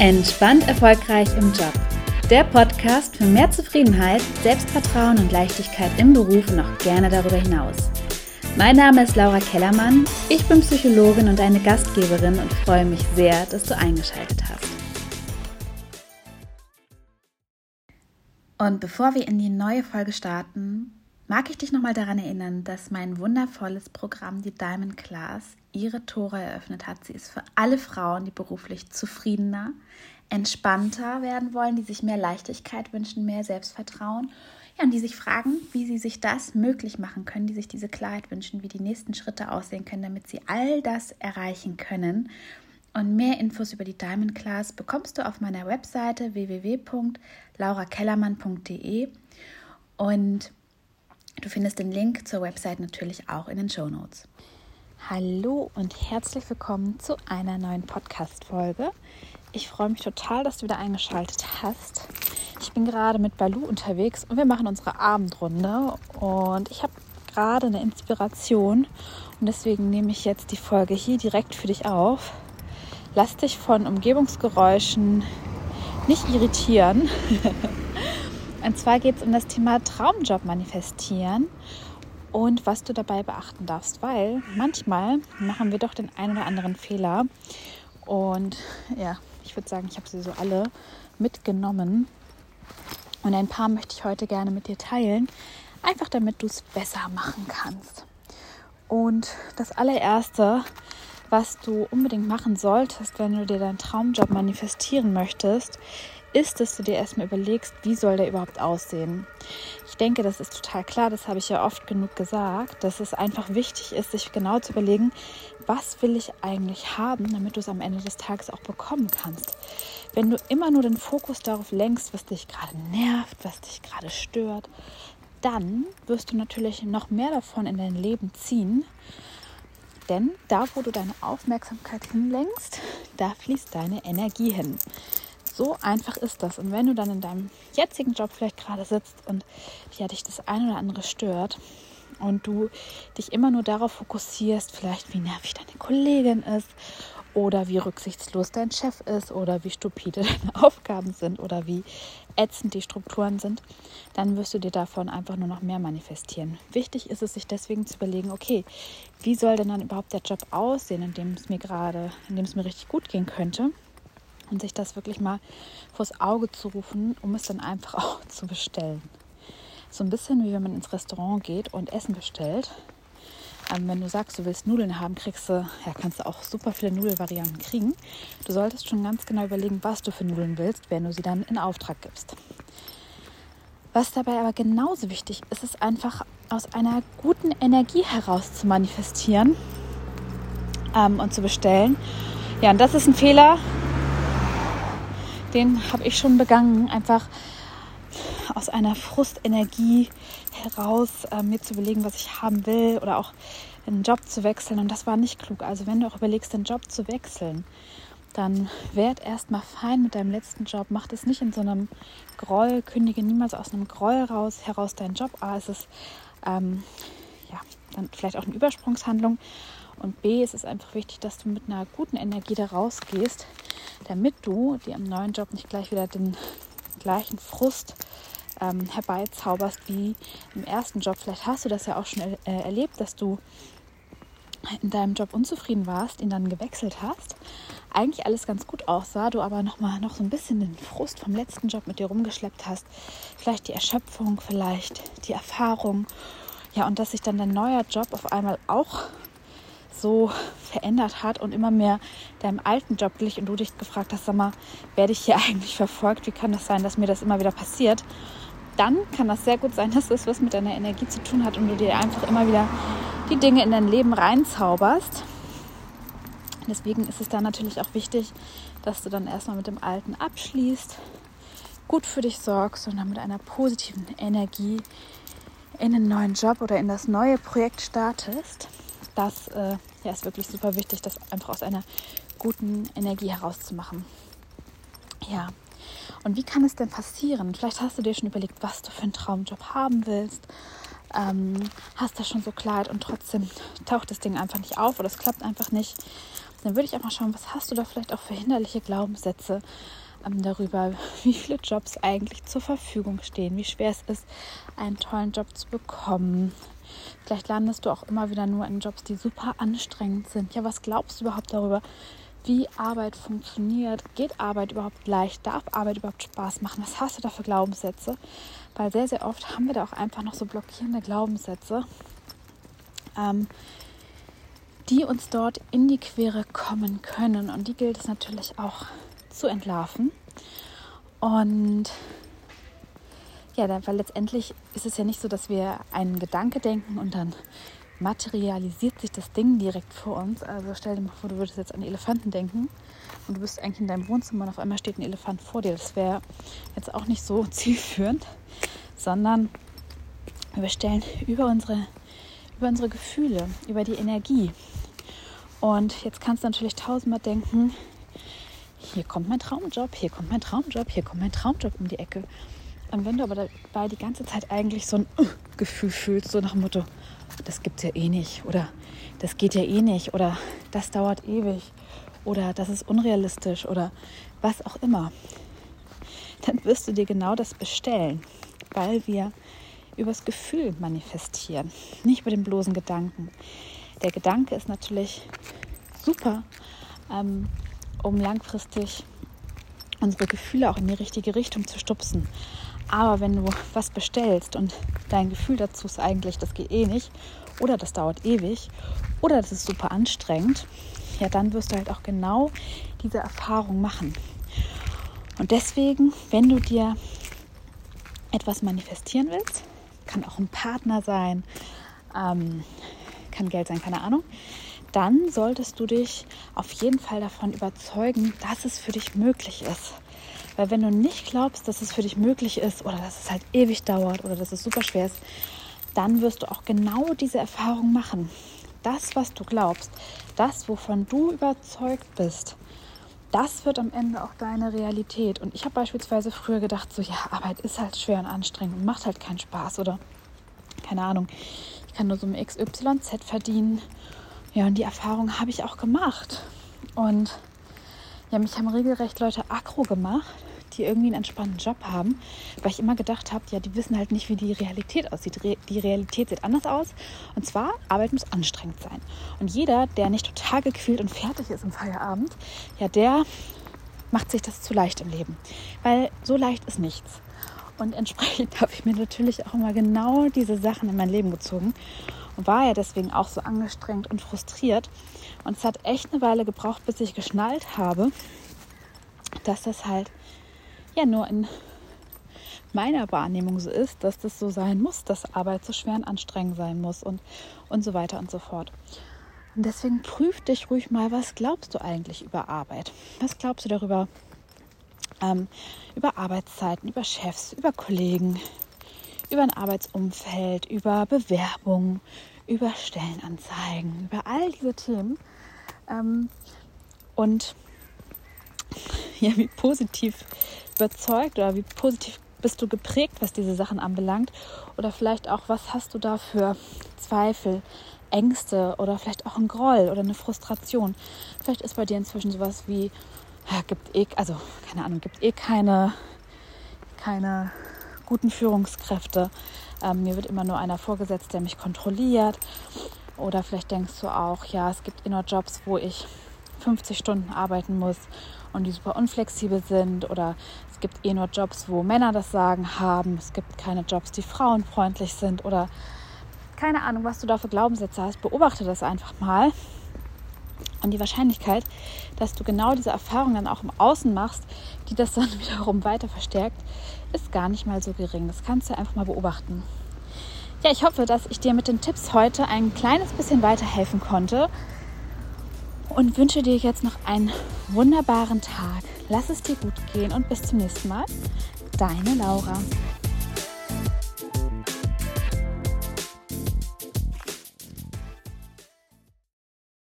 Entspannt erfolgreich im Job. Der Podcast für mehr Zufriedenheit, Selbstvertrauen und Leichtigkeit im Beruf und auch gerne darüber hinaus. Mein Name ist Laura Kellermann, ich bin Psychologin und eine Gastgeberin und freue mich sehr, dass du eingeschaltet hast. Und bevor wir in die neue Folge starten, mag ich dich nochmal daran erinnern, dass mein wundervolles Programm, die Diamond Class, ihre Tore eröffnet hat. Sie ist für alle Frauen, die beruflich zufriedener, entspannter werden wollen, die sich mehr Leichtigkeit wünschen, mehr Selbstvertrauen. Ja, und die sich fragen, wie sie sich das möglich machen können, die sich diese Klarheit wünschen, wie die nächsten Schritte aussehen können, damit sie all das erreichen können. Und mehr Infos über die Diamond Class bekommst du auf meiner Webseite www.laurakellermann.de und du findest den Link zur Website natürlich auch in den Show Notes. Hallo und herzlich willkommen zu einer neuen Podcast-Folge. Ich freue mich total, dass du wieder eingeschaltet hast. Ich bin gerade mit Balu unterwegs und wir machen unsere Abendrunde. Und ich habe gerade eine Inspiration und deswegen nehme ich jetzt die Folge hier direkt für dich auf. Lass dich von Umgebungsgeräuschen nicht irritieren. und zwar geht es um das Thema Traumjob manifestieren und was du dabei beachten darfst, weil manchmal machen wir doch den einen oder anderen Fehler. Und ja, ich würde sagen, ich habe sie so alle mitgenommen. Und ein paar möchte ich heute gerne mit dir teilen, einfach damit du es besser machen kannst. Und das allererste, was du unbedingt machen solltest, wenn du dir deinen Traumjob manifestieren möchtest, ist, dass du dir erstmal überlegst, wie soll der überhaupt aussehen. Ich denke, das ist total klar, das habe ich ja oft genug gesagt, dass es einfach wichtig ist, sich genau zu überlegen, was will ich eigentlich haben, damit du es am Ende des Tages auch bekommen kannst. Wenn du immer nur den Fokus darauf lenkst, was dich gerade nervt, was dich gerade stört, dann wirst du natürlich noch mehr davon in dein Leben ziehen. Denn da, wo du deine Aufmerksamkeit hinlenkst, da fließt deine Energie hin. So einfach ist das. Und wenn du dann in deinem jetzigen Job vielleicht gerade sitzt und ja, dich das eine oder andere stört und du dich immer nur darauf fokussierst, vielleicht wie nervig deine Kollegin ist oder wie rücksichtslos dein Chef ist oder wie stupide deine Aufgaben sind oder wie ätzend die Strukturen sind, dann wirst du dir davon einfach nur noch mehr manifestieren. Wichtig ist es, sich deswegen zu überlegen, okay, wie soll denn dann überhaupt der Job aussehen, in dem es mir gerade, in dem es mir richtig gut gehen könnte? Und sich das wirklich mal vors Auge zu rufen, um es dann einfach auch zu bestellen. So ein bisschen wie wenn man ins Restaurant geht und Essen bestellt. Ähm, wenn du sagst, du willst Nudeln haben, kriegst du, ja, kannst du auch super viele Nudelvarianten kriegen. Du solltest schon ganz genau überlegen, was du für Nudeln willst, wenn du sie dann in Auftrag gibst. Was dabei aber genauso wichtig ist, ist einfach aus einer guten Energie heraus zu manifestieren ähm, und zu bestellen. Ja, und das ist ein Fehler, den habe ich schon begangen, einfach aus einer Frustenergie heraus äh, mir zu überlegen, was ich haben will oder auch einen Job zu wechseln. Und das war nicht klug. Also wenn du auch überlegst, den Job zu wechseln, dann werd erstmal fein mit deinem letzten Job. Mach das nicht in so einem Groll, kündige niemals aus einem Groll raus, heraus deinen Job. A, es ist ähm, ja, dann vielleicht auch eine Übersprungshandlung. Und B, es ist einfach wichtig, dass du mit einer guten Energie da rausgehst, damit du dir im neuen Job nicht gleich wieder den gleichen Frust ähm, herbeizauberst wie im ersten Job. Vielleicht hast du das ja auch schon er äh, erlebt, dass du in deinem Job unzufrieden warst, ihn dann gewechselt hast, eigentlich alles ganz gut aussah, du aber noch mal noch so ein bisschen den Frust vom letzten Job mit dir rumgeschleppt hast, vielleicht die Erschöpfung, vielleicht die Erfahrung, ja und dass sich dann dein neuer Job auf einmal auch so verändert hat und immer mehr deinem alten Job glich und du dich gefragt hast, sag mal, werde ich hier eigentlich verfolgt? Wie kann das sein, dass mir das immer wieder passiert? Dann kann das sehr gut sein, dass das was mit deiner Energie zu tun hat und du dir einfach immer wieder die Dinge in dein Leben reinzauberst. Deswegen ist es dann natürlich auch wichtig, dass du dann erstmal mit dem Alten abschließt, gut für dich sorgst und dann mit einer positiven Energie in den neuen Job oder in das neue Projekt startest das äh, ja, ist wirklich super wichtig, das einfach aus einer guten Energie herauszumachen. Ja, und wie kann es denn passieren? Vielleicht hast du dir schon überlegt, was du für einen Traumjob haben willst. Ähm, hast da schon so Kleid und trotzdem taucht das Ding einfach nicht auf oder es klappt einfach nicht. dann würde ich mal schauen, was hast du da vielleicht auch für hinderliche Glaubenssätze ähm, darüber, wie viele Jobs eigentlich zur Verfügung stehen, wie schwer es ist, einen tollen Job zu bekommen. Vielleicht landest du auch immer wieder nur in Jobs, die super anstrengend sind. Ja, was glaubst du überhaupt darüber, wie Arbeit funktioniert? Geht Arbeit überhaupt leicht? Darf Arbeit überhaupt Spaß machen? Was hast du da für Glaubenssätze? Weil sehr, sehr oft haben wir da auch einfach noch so blockierende Glaubenssätze, ähm, die uns dort in die Quere kommen können. Und die gilt es natürlich auch zu entlarven. Und ja, weil letztendlich ist es ja nicht so, dass wir einen Gedanke denken und dann materialisiert sich das Ding direkt vor uns. Also stell dir mal vor, du würdest jetzt an Elefanten denken und du bist eigentlich in deinem Wohnzimmer und auf einmal steht ein Elefant vor dir. Das wäre jetzt auch nicht so zielführend, sondern wir stellen über unsere, über unsere Gefühle, über die Energie. Und jetzt kannst du natürlich tausendmal denken, hier kommt mein Traumjob, hier kommt mein Traumjob, hier kommt mein Traumjob um die Ecke. Und wenn du aber dabei die ganze Zeit eigentlich so ein uh, Gefühl fühlst, so nach dem Motto, das gibt es ja eh nicht oder das geht ja eh nicht oder das dauert ewig oder das ist unrealistisch oder was auch immer, dann wirst du dir genau das bestellen, weil wir übers Gefühl manifestieren, nicht über den bloßen Gedanken. Der Gedanke ist natürlich super, ähm, um langfristig unsere Gefühle auch in die richtige Richtung zu stupsen. Aber wenn du was bestellst und dein Gefühl dazu ist eigentlich, das geht eh nicht, oder das dauert ewig, oder das ist super anstrengend, ja, dann wirst du halt auch genau diese Erfahrung machen. Und deswegen, wenn du dir etwas manifestieren willst, kann auch ein Partner sein, ähm, kann Geld sein, keine Ahnung, dann solltest du dich auf jeden Fall davon überzeugen, dass es für dich möglich ist. Weil wenn du nicht glaubst, dass es für dich möglich ist oder dass es halt ewig dauert oder dass es super schwer ist, dann wirst du auch genau diese Erfahrung machen. Das, was du glaubst, das, wovon du überzeugt bist, das wird am Ende auch deine Realität. Und ich habe beispielsweise früher gedacht, so ja, Arbeit ist halt schwer und anstrengend und macht halt keinen Spaß oder keine Ahnung, ich kann nur so ein XYZ verdienen. Ja, und die Erfahrung habe ich auch gemacht. Und ja, mich haben regelrecht Leute aggro gemacht, die irgendwie einen entspannten Job haben, weil ich immer gedacht habe, ja, die wissen halt nicht, wie die Realität aussieht. Die Realität sieht anders aus. Und zwar, Arbeit muss anstrengend sein. Und jeder, der nicht total gequält und fertig ist im Feierabend, ja, der macht sich das zu leicht im Leben. Weil so leicht ist nichts. Und entsprechend habe ich mir natürlich auch immer genau diese Sachen in mein Leben gezogen war ja deswegen auch so angestrengt und frustriert. Und es hat echt eine Weile gebraucht, bis ich geschnallt habe, dass das halt ja nur in meiner Wahrnehmung so ist, dass das so sein muss, dass Arbeit so schwer und anstrengend sein muss und, und so weiter und so fort. Und deswegen prüf dich ruhig mal, was glaubst du eigentlich über Arbeit? Was glaubst du darüber, ähm, über Arbeitszeiten, über Chefs, über Kollegen, über ein Arbeitsumfeld, über Bewerbung, über Stellenanzeigen, über all diese Themen. Ähm, und ja, wie positiv überzeugt oder wie positiv bist du geprägt, was diese Sachen anbelangt? Oder vielleicht auch, was hast du da für Zweifel, Ängste oder vielleicht auch ein Groll oder eine Frustration? Vielleicht ist bei dir inzwischen sowas wie, ja, gibt eh, also keine Ahnung, gibt eh keine, keine guten Führungskräfte. Ähm, mir wird immer nur einer vorgesetzt, der mich kontrolliert. Oder vielleicht denkst du auch, ja, es gibt nur Jobs, wo ich 50 Stunden arbeiten muss und die super unflexibel sind. Oder es gibt eh nur Jobs, wo Männer das Sagen haben. Es gibt keine Jobs, die frauenfreundlich sind. Oder keine Ahnung, was du da für Glaubenssätze hast. Beobachte das einfach mal. Und die Wahrscheinlichkeit, dass du genau diese Erfahrung dann auch im Außen machst, die das dann wiederum weiter verstärkt, ist gar nicht mal so gering. Das kannst du einfach mal beobachten. Ja, ich hoffe, dass ich dir mit den Tipps heute ein kleines bisschen weiterhelfen konnte und wünsche dir jetzt noch einen wunderbaren Tag. Lass es dir gut gehen und bis zum nächsten Mal. Deine Laura.